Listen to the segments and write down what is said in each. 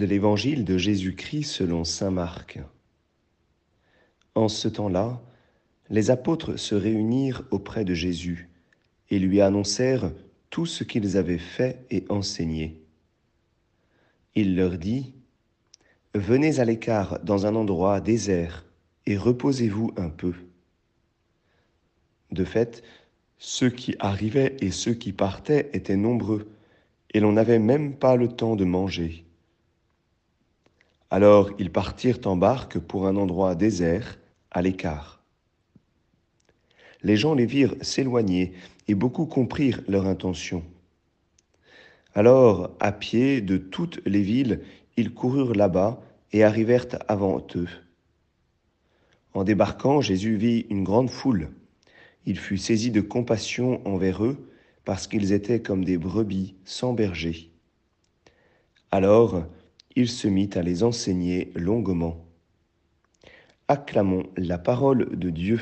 de l'évangile de Jésus-Christ selon Saint Marc. En ce temps-là, les apôtres se réunirent auprès de Jésus et lui annoncèrent tout ce qu'ils avaient fait et enseigné. Il leur dit, Venez à l'écart dans un endroit désert et reposez-vous un peu. De fait, ceux qui arrivaient et ceux qui partaient étaient nombreux, et l'on n'avait même pas le temps de manger. Alors ils partirent en barque pour un endroit désert, à l'écart. Les gens les virent s'éloigner, et beaucoup comprirent leur intention. Alors, à pied de toutes les villes, ils coururent là-bas et arrivèrent avant eux. En débarquant, Jésus vit une grande foule il fut saisi de compassion envers eux, parce qu'ils étaient comme des brebis sans berger. Alors il se mit à les enseigner longuement. Acclamons la parole de Dieu.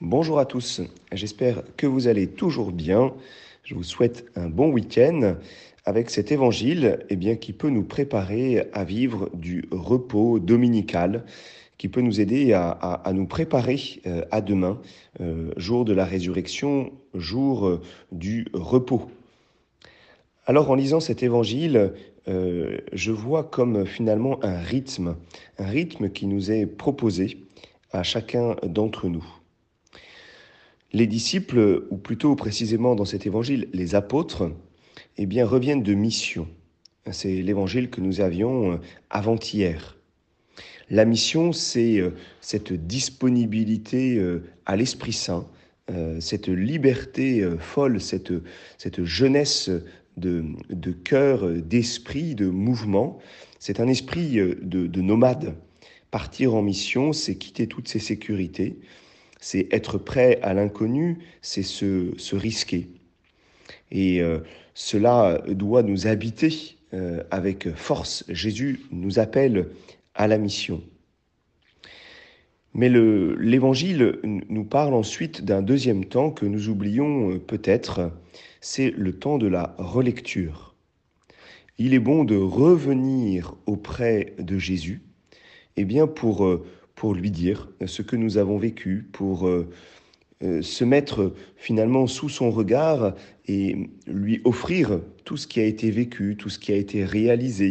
Bonjour à tous, j'espère que vous allez toujours bien. Je vous souhaite un bon week-end avec cet évangile eh bien, qui peut nous préparer à vivre du repos dominical, qui peut nous aider à, nous préparer euh, à demain, euh, jour de la résurrection, jour euh, du repos. Alors en lisant cet évangile, je vois comme finalement un rythme, un rythme qui nous est proposé à chacun d'entre nous. Les disciples, ou plutôt précisément dans cet évangile, les apôtres, eh bien, reviennent de mission. C'est l'évangile que nous avions avant-hier. La mission, c'est euh, cette disponibilité euh, à l'Esprit Saint, cette liberté folle, cette, cette jeunesse de, de cœur, d'esprit, de mouvement. C'est un esprit de, de nomade. Partir en mission, c'est quitter toutes ses sécurités, c'est être prêt à l'inconnu, c'est se, se risquer. Et euh, cela doit nous habiter euh, avec force. Jésus nous appelle à la mission. Mais l'Évangile nous parle ensuite d'un deuxième temps que nous oublions euh, peut-être, c'est le temps de la relecture. Il est bon de revenir auprès de Jésus, eh bien pour, pour lui dire ce que nous avons vécu, pour euh, se mettre finalement sous son regard et lui offrir tout ce qui a été vécu, tout ce qui a été réalisé,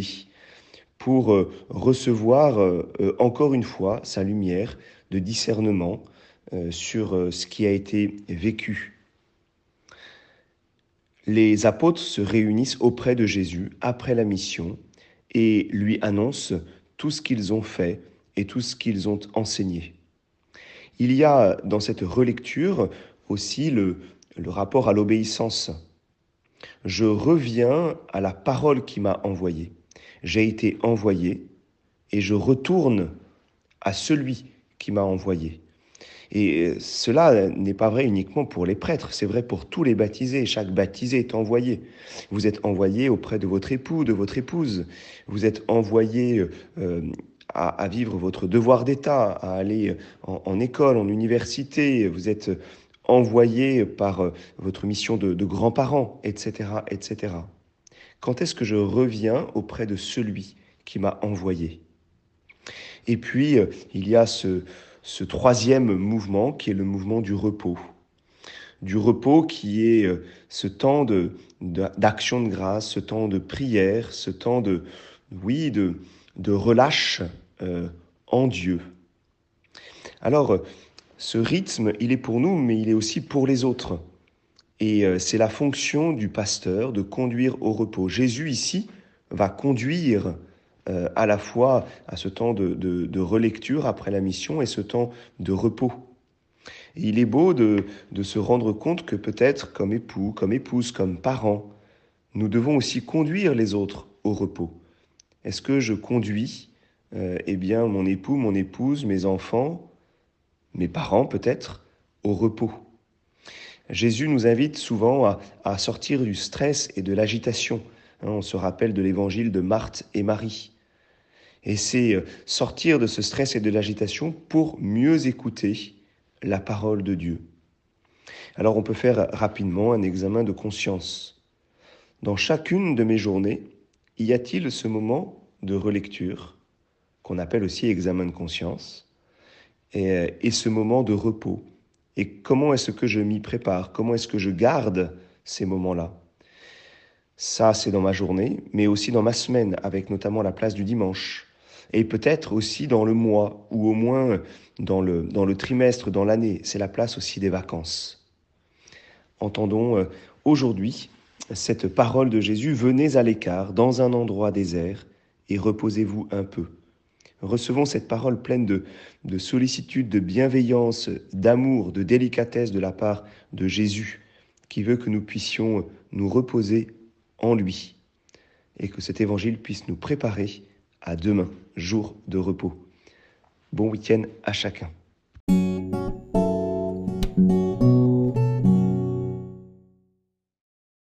pour euh, recevoir euh, encore une fois sa lumière de discernement sur ce qui a été vécu. Les apôtres se réunissent auprès de Jésus après la mission et lui annoncent tout ce qu'ils ont fait et tout ce qu'ils ont enseigné. Il y a dans cette relecture aussi le, rapport à l'obéissance. Je reviens à la parole qui m'a envoyé. J'ai été envoyé et je retourne à celui qui m'a envoyé. Et cela n'est pas vrai uniquement pour les prêtres, c'est vrai pour tous les baptisés. Chaque baptisé est envoyé. Vous êtes envoyé auprès de votre époux, de votre épouse. Vous êtes envoyé euh, à, vivre votre devoir d'État, à aller en, école, en université, vous êtes envoyé par euh, votre mission de, de grands-parents, etc., etc. Quand est-ce que je reviens auprès de celui qui m'a envoyé? Et puis, euh, il y a ce, troisième mouvement qui est le mouvement du repos. Du repos qui est euh, ce temps de, d'action de grâce, ce temps de prière, ce temps de, oui, de, de relâche euh, en Dieu. Alors, ce rythme, il est pour nous, mais il est aussi pour les autres. Et euh, c'est la fonction du pasteur de conduire au repos. Jésus, ici, va conduire euh, à la fois à ce temps de, relecture après la mission et ce temps de repos. il est beau de, se rendre compte que peut-être comme époux, comme épouse, comme parents, nous devons aussi conduire les autres au repos. Est-ce que je conduis euh, eh bien, mon époux, mon épouse, mes enfants, mes parents peut-être, au repos? Jésus nous invite souvent à, sortir du stress et de l'agitation. Hein, on se rappelle de l'évangile de Marthe et Marie. Et c'est euh, sortir de ce stress et de l'agitation pour mieux écouter la parole de Dieu. Alors on peut faire rapidement un examen de conscience. Dans chacune de mes journées, y a-t-il ce moment de relecture, qu'on appelle aussi examen de conscience, et, et ce moment de repos? Et comment est-ce que je m'y prépare? Comment est-ce que je garde ces moments-là? Ça, c'est dans ma journée, mais aussi dans ma semaine, avec notamment la place du dimanche et peut-être aussi dans le mois, ou au moins dans le, dans le trimestre, dans l'année. C'est la place aussi des vacances. Entendons euh, aujourd'hui cette parole de Jésus, venez à l'écart, dans un endroit désert, et reposez-vous un peu. Recevons cette parole pleine de, de sollicitude, de bienveillance, d'amour, de délicatesse de la part de Jésus, qui veut que nous puissions nous reposer en lui, et que cet évangile puisse nous préparer à demain, jour de repos. Bon week-end à chacun.